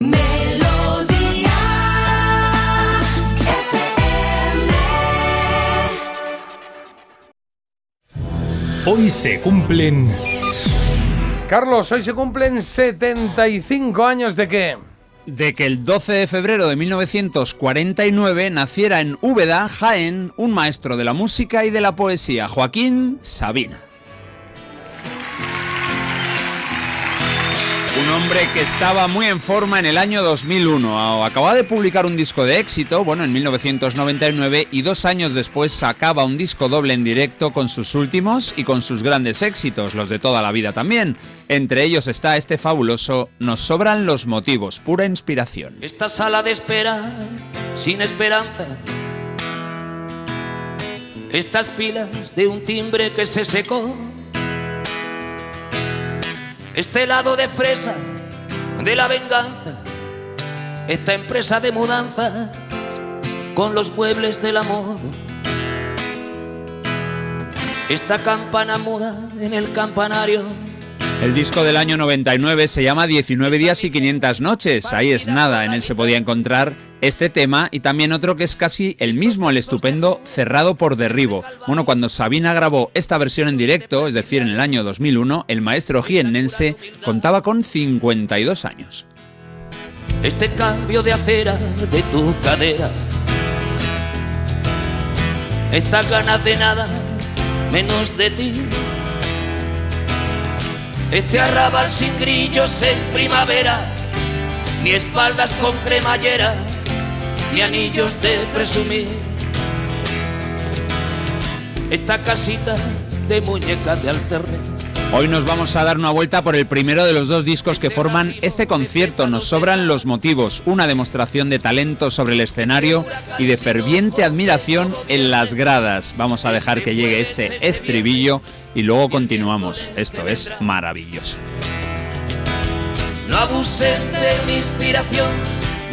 Melodía Hoy se cumplen Carlos, hoy se cumplen 75 años de qué? de que el 12 de febrero de 1949 naciera en Úbeda, Jaén, un maestro de la música y de la poesía, Joaquín Sabina. Un hombre que estaba muy en forma en el año 2001. Acababa de publicar un disco de éxito, bueno, en 1999, y dos años después sacaba un disco doble en directo con sus últimos y con sus grandes éxitos, los de toda la vida también. Entre ellos está este fabuloso Nos sobran los motivos, pura inspiración. Esta sala de espera sin esperanza. Estas pilas de un timbre que se secó. Este lado de fresa de la venganza. Esta empresa de mudanzas con los muebles del amor. Esta campana muda en el campanario. El disco del año 99 se llama 19 días y 500 noches. Ahí es nada, en él se podía encontrar este tema y también otro que es casi el mismo, el estupendo Cerrado por Derribo. Bueno, cuando Sabina grabó esta versión en directo, es decir, en el año 2001, el maestro jiennense contaba con 52 años. Este cambio de acera de tu cadera. Estas ganas de nada menos de ti. Este arrabal sin grillos en primavera, ni espaldas con cremallera, ni anillos de presumir. Esta casita de muñeca de alterne. Hoy nos vamos a dar una vuelta por el primero de los dos discos que forman este concierto. Nos sobran los motivos, una demostración de talento sobre el escenario y de ferviente admiración en las gradas. Vamos a dejar que llegue este estribillo y luego continuamos. Esto es maravilloso. No abuses de mi inspiración,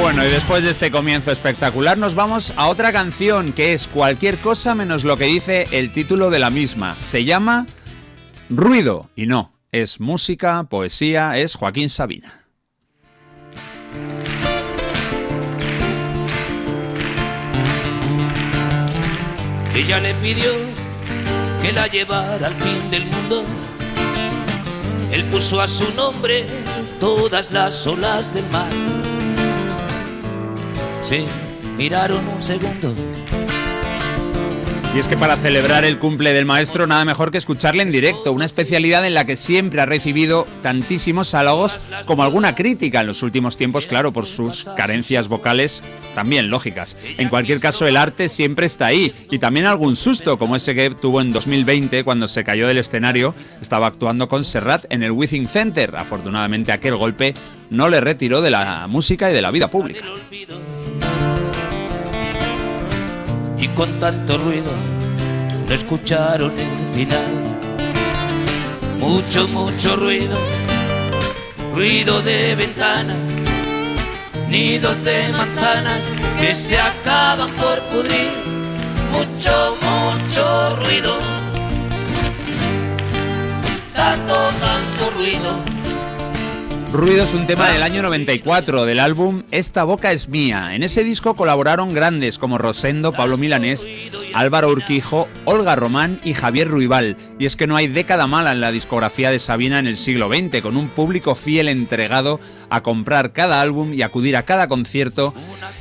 Bueno, y después de este comienzo espectacular nos vamos a otra canción que es cualquier cosa menos lo que dice el título de la misma. Se llama Ruido y no, es música, poesía, es Joaquín Sabina. Ella le pidió que la llevara al fin del mundo. Él puso a su nombre todas las olas del mar. Se miraron un segundo. Y es que para celebrar el cumple del maestro nada mejor que escucharle en directo, una especialidad en la que siempre ha recibido tantísimos halagos como alguna crítica en los últimos tiempos, claro, por sus carencias vocales también lógicas. En cualquier caso, el arte siempre está ahí y también algún susto, como ese que tuvo en 2020 cuando se cayó del escenario, estaba actuando con Serrat en el Withing Center. Afortunadamente aquel golpe no le retiró de la música y de la vida pública. Y con tanto ruido no escucharon el final. Mucho, mucho ruido, ruido de ventanas, nidos de manzanas que se acaban por pudrir. Mucho, mucho Ruido es un tema del año 94 del álbum Esta boca es mía. En ese disco colaboraron grandes como Rosendo, Pablo Milanés, Álvaro Urquijo, Olga Román y Javier Ruibal. Y es que no hay década mala en la discografía de Sabina en el siglo XX, con un público fiel entregado a comprar cada álbum y acudir a cada concierto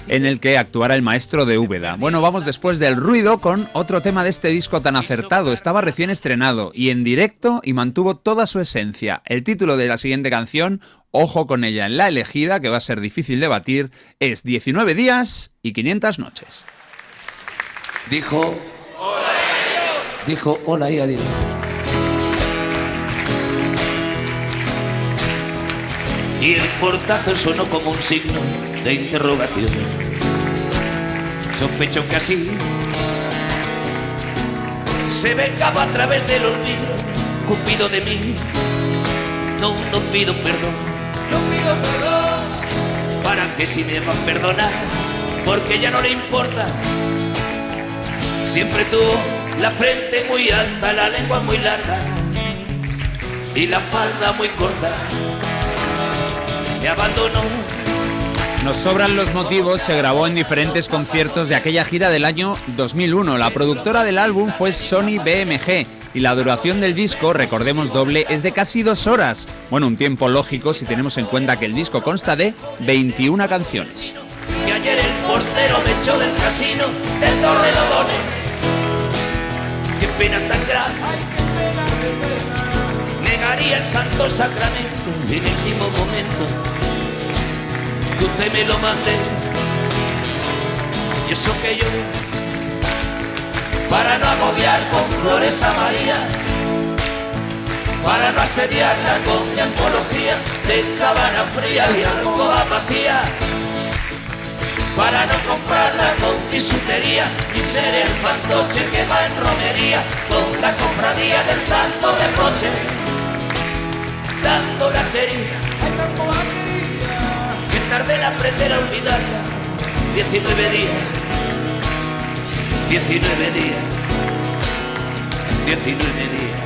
en el que actuara el maestro de Úbeda. Bueno, vamos después del ruido con otro tema de este disco tan acertado. Estaba recién estrenado y en directo y mantuvo toda su esencia. El título de la siguiente canción, ojo con ella en la elegida, que va a ser difícil de batir, es 19 días y 500 noches. Dijo. Dijo hola y adiós. Y el portazo sonó como un signo de interrogación. Sospecho que así se vengaba a través del olvido, cupido de mí. No, no pido perdón, para que si me va a perdonar, porque ya no le importa. Siempre tuvo la frente muy alta, la lengua muy larga y la falda muy corta. Me abandonó Nos sobran los motivos, se grabó en diferentes conciertos de aquella gira del año 2001. La productora del álbum fue Sony BMG y la duración del disco, recordemos doble, es de casi dos horas. Bueno, un tiempo lógico si tenemos en cuenta que el disco consta de 21 canciones. Y ayer el portero me echó del casino del Torrelodones. Qué pena tan grave. Negaría el santo sacramento en el último momento que usted me lo mande. Y eso que yo, para no agobiar con flores a María, para no asediarla con mi antología de sabana fría y alcoba vacía. Para no comprarla con bisutería y ser el fantoche que va en romería con la cofradía del santo reproche dando la quería que tarde en aprender a olvidarla. 19 días 19 días. 19 días.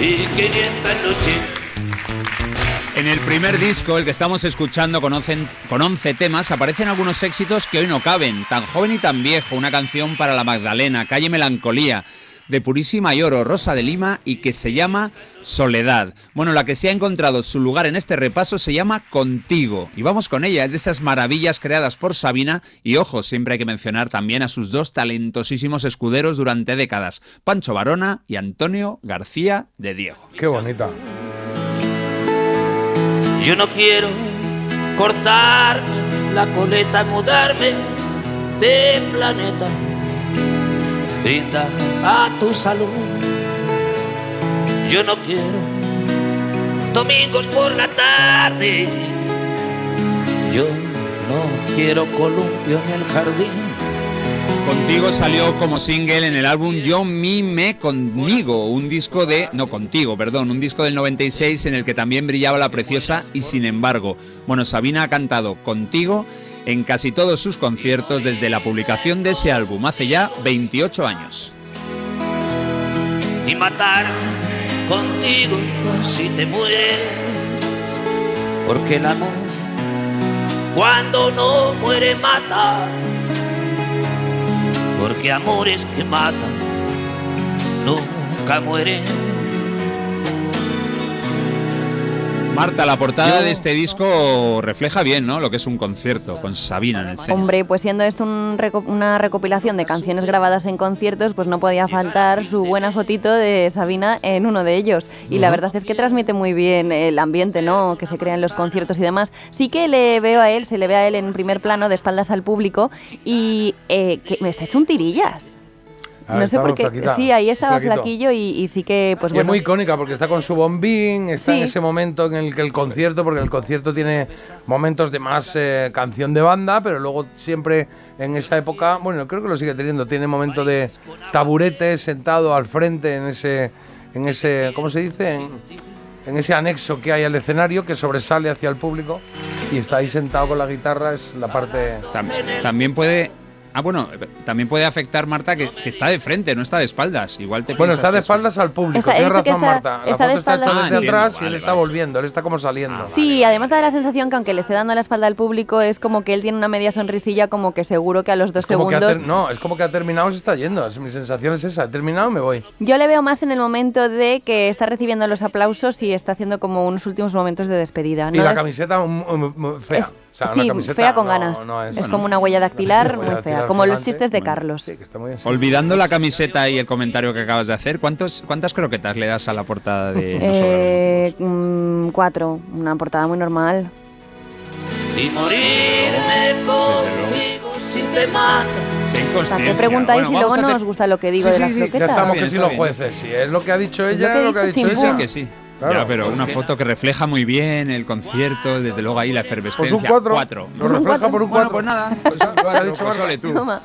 Y 500 noches. En el primer disco, el que estamos escuchando con 11, con 11 temas, aparecen algunos éxitos que hoy no caben. Tan joven y tan viejo, una canción para la Magdalena, Calle Melancolía, de Purísima y Oro, Rosa de Lima, y que se llama Soledad. Bueno, la que se ha encontrado su lugar en este repaso se llama Contigo. Y vamos con ella, es de esas maravillas creadas por Sabina, y ojo, siempre hay que mencionar también a sus dos talentosísimos escuderos durante décadas, Pancho Varona y Antonio García de Diego. Qué bonita. Yo no quiero cortarme la coleta, mudarme de planeta. Brinda a tu salud. Yo no quiero domingos por la tarde. Yo no quiero columpio en el jardín. Contigo salió como single en el álbum Yo Mi Me Conmigo, un disco de, no contigo, perdón, un disco del 96 en el que también brillaba la preciosa y sin embargo. Bueno, Sabina ha cantado Contigo en casi todos sus conciertos desde la publicación de ese álbum hace ya 28 años. y matar contigo si te mueres. Porque el amor, cuando no muere, mata. Porque amores que matan nunca mueren. Marta, la portada Yo- de este disco refleja bien, ¿no? Lo que es un concierto con Sabina en el centro. Hombre, pues siendo esto un reco- una recopilación de canciones grabadas en conciertos, pues no podía faltar su buena fotito de Sabina en uno de ellos. Y la verdad es que transmite muy bien el ambiente, ¿no? Que se crea en los conciertos y demás. Sí que le veo a él, se le ve a él en primer plano, de espaldas al público, y eh, que me está hecho un tirillas. Ah, no sé por qué. flaquita, Sí, ahí estaba flaquito. flaquillo y, y sí que, pues y bueno. es muy icónica porque está con su bombín, está en ese momento en el que el concierto, porque el concierto tiene momentos de más eh, canción de banda, pero luego siempre en esa época, bueno, creo que lo sigue teniendo, tiene momentos de taburete sentado al frente en ese, en ese, ¿cómo se dice? En, en ese anexo que hay al escenario que sobresale hacia el público y está ahí sentado con la guitarra, es la parte... Tam- también puede. Ah, bueno, también puede afectar, Marta, que, que está de frente, no está de espaldas. Igual te Bueno, está de es- espaldas al público, Está- tienes razón está- Marta, la está de foto está hecha espaldas desde Ah, entiendo, atrás y él vale, está vale. volviendo, él está como saliendo. Ah, Sí, además da la sensación que aunque le esté dando la espalda al público, es como que él tiene una media sonrisilla, como que seguro que a los dos segundos. ter- no, es como que ha terminado y se está yendo. Es- mi sensación es esa. He terminado, me voy. Yo le veo más en el momento de que está recibiendo los aplausos y está haciendo como unos últimos momentos de despedida. y la camiseta muy, muy- muy fea. es- sea, sí, una camiseta fea con no- ganas. no es bueno, como una huella dactilar muy huella fea, dactilar como los chistes de Bueno, Carlos. Sí, que está muy bien. Olvidando la camiseta y el comentario que acabas de hacer, ¿cuántos, ¿cuántas croquetas le das a la portada de Eh, mm, cuatro, una portada muy normal. Y morirme contigo si te. Ten ¿Para consciencia. qué preguntáis Bueno, si luego no os gusta lo que digo Sí, de sí, las sí, ya croquetas? estamos bien, que si los jueces. Si es lo que ha dicho Es ella, lo que lo que ha dicho, dicho Sí, ella. sí, que sí. Claro. Ya, pero una foto que refleja muy bien el concierto, desde luego ahí la Pues efervescencia. un 4. Cuatro. Lo refleja por un 4. Bueno, pues nada. Pues ha dicho pues ole tú. Toma.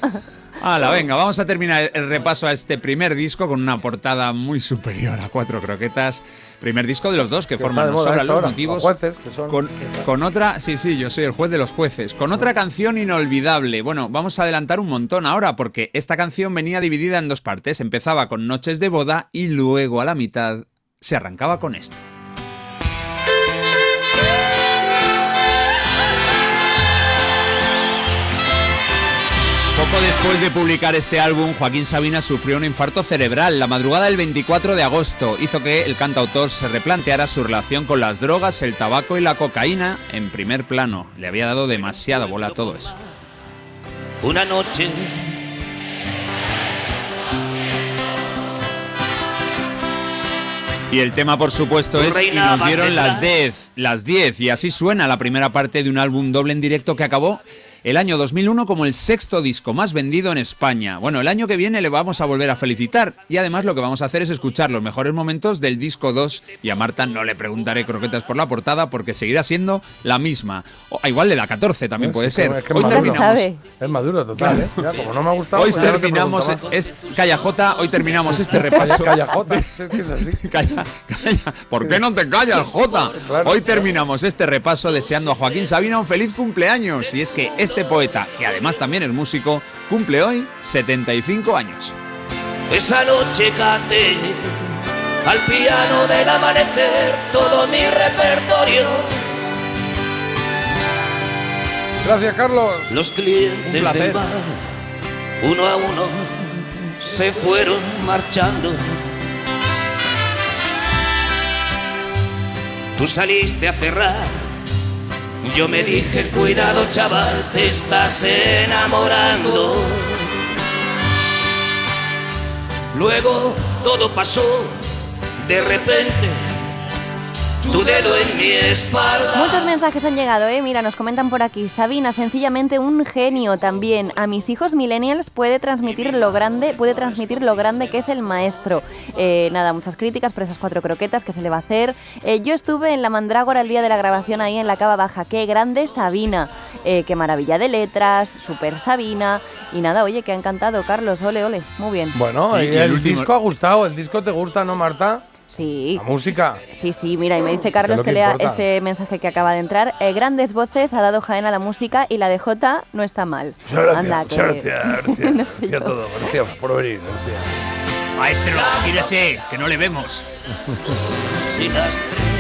Hala, venga, vamos a terminar el repaso a este primer disco con una portada muy superior a Cuatro Croquetas. Primer disco de los dos que Que forman Nos sobran los hora, motivos. los jueces, que son- Con, con otra, sí, sí, yo soy el juez de los jueces. Con otra canción inolvidable. Bueno, vamos a adelantar un montón ahora porque esta canción venía dividida en dos partes. Empezaba con Noches de boda y luego a la mitad se arrancaba con esto. Poco después de publicar este álbum, Joaquín Sabina sufrió un infarto cerebral. La madrugada del 24 de agosto hizo que el cantautor se replanteara su relación con las drogas, el tabaco y la cocaína en primer plano. Le había dado demasiada bola a todo eso. Una noche Y el tema, por supuesto, es Y nos dieron las detrás. 10, las 10. Y así suena la primera parte de un álbum doble en directo que acabó el año 2001 como el sexto disco más vendido en España. Bueno, el año que viene le vamos a volver a felicitar. Y además lo que vamos a hacer es escuchar los mejores momentos del disco 2. Y a Marta no le preguntaré croquetas por la portada porque seguirá siendo la misma. O, ah, igual le da 14, también puede Es que- ser. es que Hoy terminamos. Es maduro total, ¿eh? Ya, como no me ha gustado. Hoy pues ya no te terminamos, es, hoy terminamos este repaso. calla, Jota, es que es así. Calla, calla. ¿Por qué no te callas, Jota? Hoy terminamos este repaso deseando a Joaquín Sabina un feliz cumpleaños. Y es que este poeta, que además también es músico, cumple hoy 75 años. Esa noche canté al piano del amanecer todo mi repertorio. Gracias, Carlos. Los clientes Un del bar, uno a uno, se fueron marchando. Tú saliste a cerrar. Yo me dije, cuidado chaval, te estás enamorando. Luego todo pasó de repente. Tu dedo en mi espalda. Muchos mensajes han llegado, ¿eh? Mira, nos comentan por aquí. Sabina, sencillamente un genio también. A mis hijos millennials puede transmitir lo grande, puede transmitir lo grande que es el maestro. Eh, nada, muchas críticas por esas cuatro croquetas que se le va a hacer. Eh, yo estuve en la Mandrágora el día de la grabación ahí en la Cava Baja. Qué grande Sabina. Eh, qué maravilla de letras, super Sabina. Y nada, oye, que ha encantado, Carlos. Ole, ole. Muy bien. Bueno, Y- y y el el, último- disco ha gustado. ¿El disco te gusta, no, Marta? Sí. La música. Sí, sí, mira, y me dice Carlos lo que, que lea importa. este mensaje que acaba de entrar. Eh, grandes voces, ha dado Jaén a la música y la de Jota no está mal. Muchas gracias, Anda, muchas que- gracias, gracias. no a todos. Gracias por venir. Gracias. Maestro, gírese, que no le vemos. Si las tres